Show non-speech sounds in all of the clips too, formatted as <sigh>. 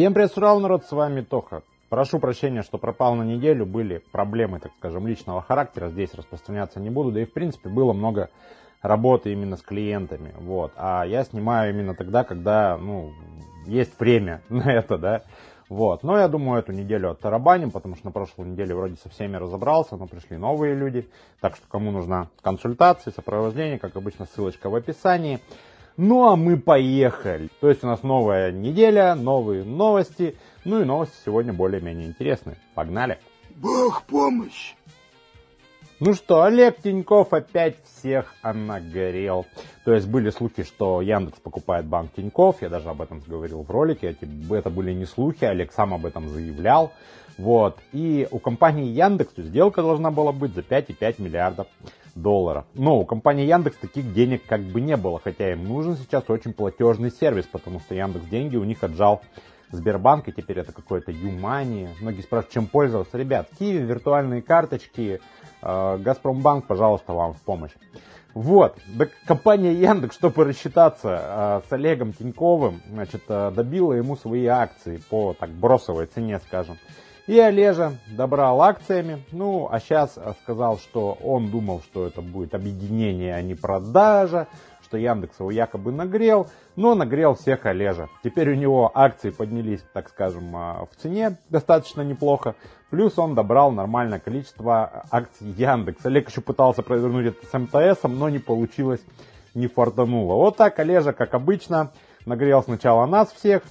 Всем привет, Сурал, народ, с вами Тоха. Прошу прощения, что пропал на неделю, были проблемы, так скажем, личного характера, здесь распространяться не буду, да и в принципе было много работы именно с клиентами, вот. А я снимаю именно тогда, когда, ну, есть время <laughs> на это, да. Вот. Но я думаю, эту неделю оттарабаним, потому что на прошлой неделе вроде со всеми разобрался, но пришли новые люди. Так что кому нужна консультация, сопровождение, как обычно, ссылочка в описании. Ну а мы поехали. То есть у нас новая неделя, новые новости. Ну и новости сегодня более-менее интересные. Погнали. Бог помощь. Ну что, Олег Тиньков опять всех нагорел. То есть были слухи, что Яндекс покупает банк Тиньков. Я даже об этом говорил в ролике. Это были не слухи, Олег сам об этом заявлял. Вот. И у компании Яндекс сделка должна была быть за 5,5 миллиардов долларов. Но у компании Яндекс таких денег как бы не было, хотя им нужен сейчас очень платежный сервис, потому что Яндекс деньги у них отжал Сбербанк, и теперь это какое-то Юмани. Многие спрашивают, чем пользоваться. Ребят, Киви, виртуальные карточки, э, Газпромбанк, пожалуйста, вам в помощь. Вот, компания Яндекс, чтобы рассчитаться э, с Олегом Тиньковым, значит, э, добила ему свои акции по так бросовой цене, скажем. И Олежа добрал акциями, ну, а сейчас сказал, что он думал, что это будет объединение, а не продажа, что Яндекс его якобы нагрел, но нагрел всех Олежа. Теперь у него акции поднялись, так скажем, а, в цене достаточно неплохо, плюс он добрал нормальное количество акций Яндекс. Олег еще пытался провернуть это с МТС, но не получилось, не фартануло. Вот так Олежа, как обычно, нагрел сначала нас всех,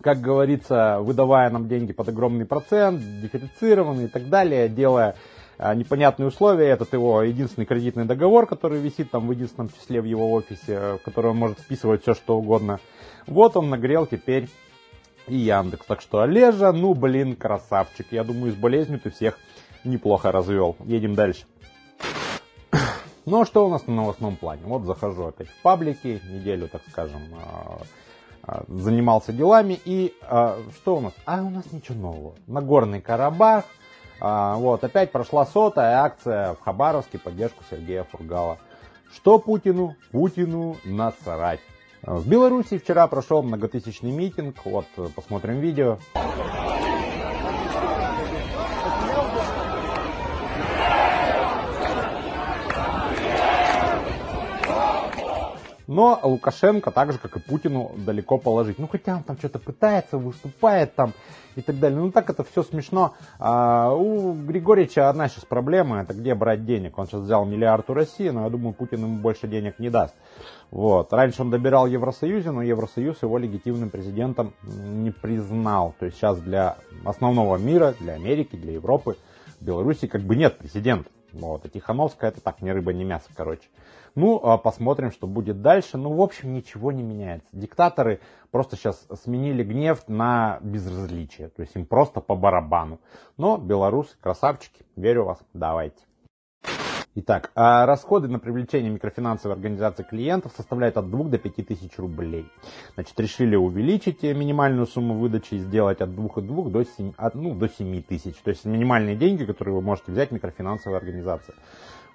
как говорится, выдавая нам деньги под огромный процент, дифференцированный и так далее, делая а, непонятные условия. Этот его единственный кредитный договор, который висит там в единственном числе в его офисе, в который он может вписывать все, что угодно. Вот он нагрел теперь и Яндекс. Так что Олежа, ну блин, красавчик. Я думаю, с болезнью ты всех неплохо развел. Едем дальше. <coughs> Ну а что у нас на новостном плане? Вот захожу опять в паблики, неделю, так скажем, а, а, занимался делами. И а, что у нас? А у нас ничего нового. Нагорный Карабах. А, вот, опять прошла сотая акция в Хабаровске поддержку Сергея Фургала. Что Путину? Путину насрать. В Беларуси вчера прошел многотысячный митинг. Вот, посмотрим видео. Но Лукашенко, так же как и Путину, далеко положить. Ну хотя он там что-то пытается, выступает там и так далее. Ну так это все смешно. А, у Григорьевича одна сейчас проблема, это где брать денег. Он сейчас взял миллиард у России, но я думаю, Путин ему больше денег не даст. Вот. Раньше он добирал Евросоюзе, но Евросоюз его легитимным президентом не признал. То есть сейчас для основного мира, для Америки, для Европы, Беларуси как бы нет президента. Вот. А Тихановская это так, ни рыба, ни мясо, короче. Ну, а посмотрим, что будет дальше. Ну, в общем, ничего не меняется. Диктаторы просто сейчас сменили гнев на безразличие. То есть им просто по барабану. Но белорусы, красавчики, верю в вас, давайте. Итак, а расходы на привлечение микрофинансовой организации клиентов составляют от 2 до 5 тысяч рублей. Значит, решили увеличить минимальную сумму выдачи и сделать от 2,2 до 7, от, ну, до 7 тысяч. То есть минимальные деньги, которые вы можете взять микрофинансовой организации.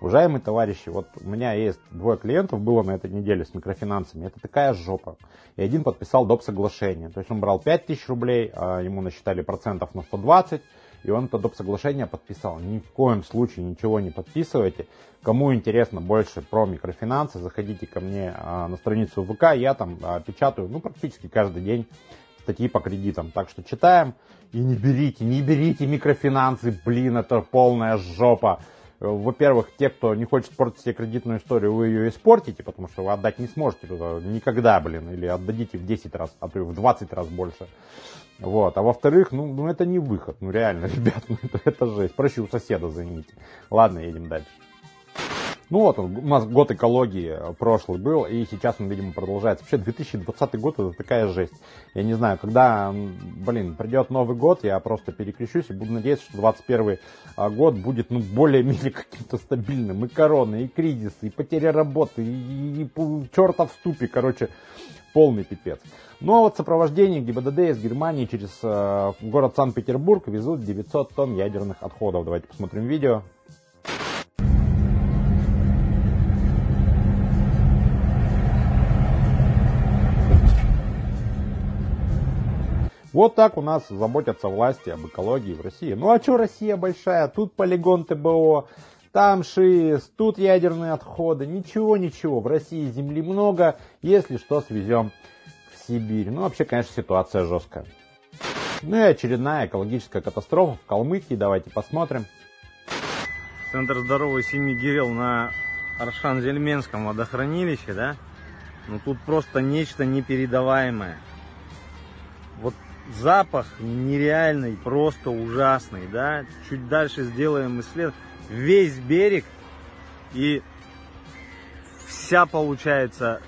Уважаемые товарищи, вот у меня есть двое клиентов, было на этой неделе с микрофинансами. Это такая жопа. И один подписал доп. соглашение. То есть он брал 5000 рублей, а ему насчитали процентов на 120, и он это доп. соглашение подписал. Ни в коем случае ничего не подписывайте. Кому интересно больше про микрофинансы, заходите ко мне а, на страницу ВК, я там а, печатаю, ну, практически каждый день статьи по кредитам. Так что читаем и не берите, не берите микрофинансы, блин, это полная жопа во-первых, те, кто не хочет портить себе кредитную историю, вы ее испортите, потому что вы отдать не сможете никогда, блин, или отдадите в 10 раз, а то и в 20 раз больше. Вот. А во-вторых, ну, ну это не выход, ну реально, <laughs> ребят, ну это, это жесть. Проще у соседа займите. Ладно, едем дальше. Ну вот, у нас год экологии э, прошлый был, и сейчас он, видимо, продолжается. Вообще, 2020 год это такая жесть. Я не знаю, когда, блин, придет Новый год, я просто переключусь и буду надеяться, что 2021 а, год будет, ну, более-менее <laughs> каким-то стабильным. И короны, и кризисы, и потеря работы, и, и, и черта в ступе, короче, полный пипец. Ну а вот сопровождение ГИБДД из Германии через э, город Санкт-Петербург везут 900 тонн ядерных отходов. Давайте посмотрим видео. Вот так у нас заботятся власти об экологии в России. Ну а что Россия большая? Тут полигон ТБО, там ШИС, тут ядерные отходы. Ничего, ничего. В России земли много. Если что, свезем в Сибирь. Ну, вообще, конечно, ситуация жесткая. Ну и очередная экологическая катастрофа в Калмыкии. Давайте посмотрим. Центр здоровья семьи Гирел на Аршан-Зельменском водохранилище, да? Ну тут просто нечто непередаваемое. Вот запах нереальный, просто ужасный, да? Чуть дальше сделаем исследование. Весь берег и вся получается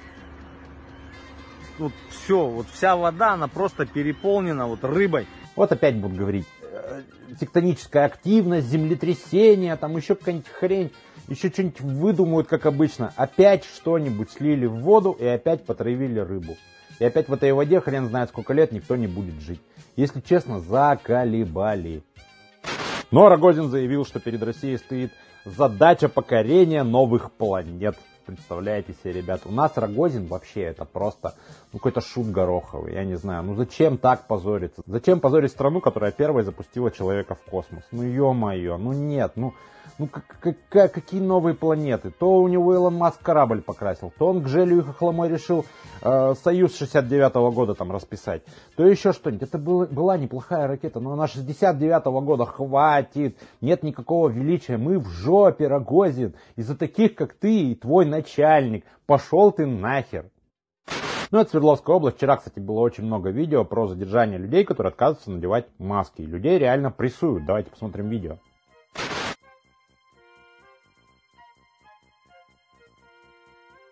вот все, вот вся вода, она просто переполнена вот рыбой. Вот опять будут говорить, э, тектоническая активность, землетрясение, там еще какая-нибудь хрень, еще что-нибудь выдумают, как обычно. Опять что-нибудь слили в воду и опять потравили рыбу. И опять в этой воде хрен знает сколько лет никто не будет жить. Если честно, заколебали. Но Рогозин заявил, что перед Россией стоит задача покорения новых планет. Представляете себе, ребят, у нас Рогозин вообще это просто ну, какой-то шут гороховый, я не знаю. Ну зачем так позориться? Зачем позорить страну, которая первой запустила человека в космос? Ну ё-моё, ну нет, ну ну как, как, какие новые планеты? То у него Илон Маск корабль покрасил, то он к Желю и Хохломой решил э, Союз 69 -го года там расписать, то еще что-нибудь. Это было, была неплохая ракета, но на 69 -го года хватит, нет никакого величия, мы в жопе, Рогозин, из-за таких, как ты и твой начальник, пошел ты нахер. Ну, это Свердловская область. Вчера, кстати, было очень много видео про задержание людей, которые отказываются надевать маски. Людей реально прессуют. Давайте посмотрим видео.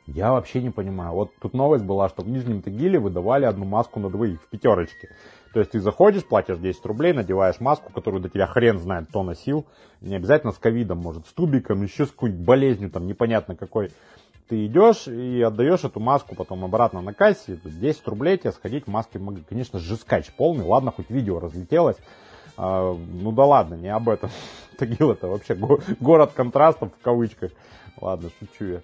Я вообще не понимаю. Вот тут новость была, что в Нижнем Тагиле выдавали одну маску на двоих в пятерочке. То есть ты заходишь, платишь 10 рублей, надеваешь маску, которую до тебя хрен знает, кто носил. Не обязательно с ковидом, может, с тубиком, еще с какой-нибудь болезнью, там непонятно какой. Ты идешь и отдаешь эту маску потом обратно на кассе. 10 рублей тебе сходить в маске, конечно, жескач полный. Ладно, хоть видео разлетелось. А, ну да ладно, не об этом. <laughs> Тагил это вообще город контрастов в кавычках. Ладно, шучу я.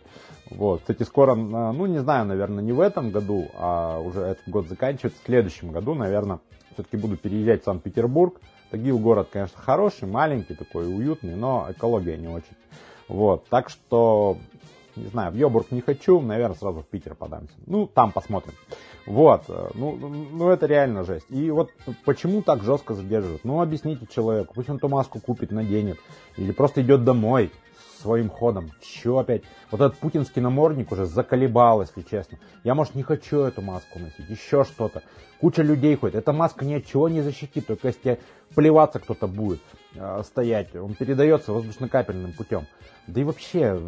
Вот, кстати, скоро, ну не знаю, наверное, не в этом году, а уже этот год заканчивается, в следующем году, наверное, все-таки буду переезжать в Санкт-Петербург. Тагил город, конечно, хороший, маленький такой, уютный, но экология не очень. Вот, так что, не знаю, в Йобург не хочу, наверное, сразу в Питер подамся. Ну, там посмотрим. Вот, э, ну, ну это реально жесть. И вот почему так жестко задерживают? Ну, объясните человеку, пусть он ту маску купит, наденет, или просто идет домой, своим ходом. Че опять? Вот этот путинский намордник уже заколебал, если честно. Я, может, не хочу эту маску носить, еще что-то. Куча людей ходит. Эта маска ни от чего не защитит, только если плеваться кто-то будет э, стоять. Он передается воздушно-капельным путем. Да и вообще,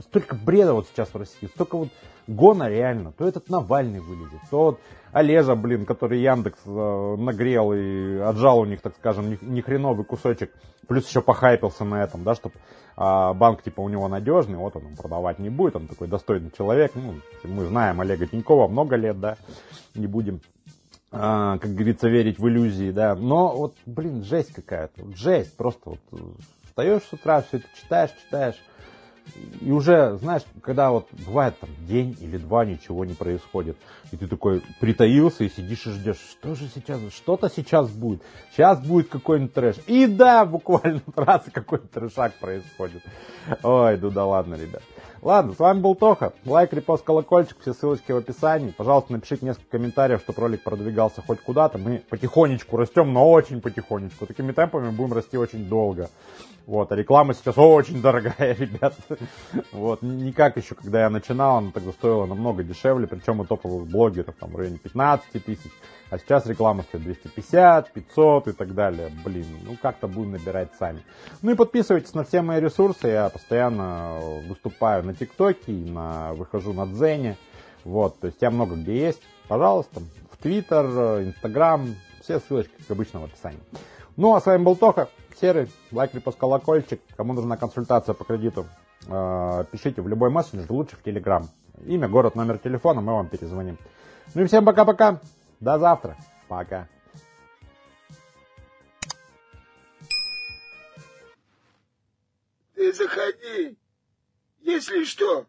столько бреда вот сейчас в России, столько вот гона реально. То этот Навальный вылезет, то вот Олежа, блин, который Яндекс э, нагрел и отжал у них, так скажем, ни, ни кусочек, плюс еще похайпился на этом, да, чтобы а, банк типа у него надежный, вот он продавать не будет, он такой достойный человек, ну, мы знаем Олега Тинькова много лет, да, не будем а, как говорится, верить в иллюзии, да. Но вот, блин, жесть какая-то. Жесть. Просто вот встаешь с утра, все это читаешь, читаешь. И уже, знаешь, когда вот бывает там день или два ничего не происходит, и ты такой притаился и сидишь и ждешь, что же сейчас, что-то сейчас будет, сейчас будет какой-нибудь трэш. И да, буквально <laughs> раз какой-нибудь трэшак происходит. Ой, ну да ладно, ребят. Ладно, с вами был Тоха. Лайк, репост, колокольчик, все ссылочки в описании. Пожалуйста, напишите несколько комментариев, чтобы ролик продвигался хоть куда-то. Мы потихонечку растем, но очень потихонечку. Такими темпами будем расти очень долго. Вот, а реклама сейчас очень дорогая, <laughs> ребят. Вот, никак еще, когда я начинал, она тогда стоила намного дешевле, причем у топовых блогеров там в районе 15 тысяч. А сейчас реклама стоит 250, 500 и так далее. Блин, ну как-то будем набирать сами. Ну и подписывайтесь на все мои ресурсы. Я постоянно выступаю на ТикТоке, на, выхожу на Дзене. Вот, то есть я много где есть. Пожалуйста, в Твиттер, Инстаграм, все ссылочки, как обычно, в описании. Ну, а с вами был Тоха, Серый, лайк, репост, колокольчик. Кому нужна консультация по кредиту, э, пишите в любой мессенджер, лучше в Телеграм. Имя, город, номер телефона, мы вам перезвоним. Ну и всем пока-пока. До завтра. Пока. Ты заходи. Если что,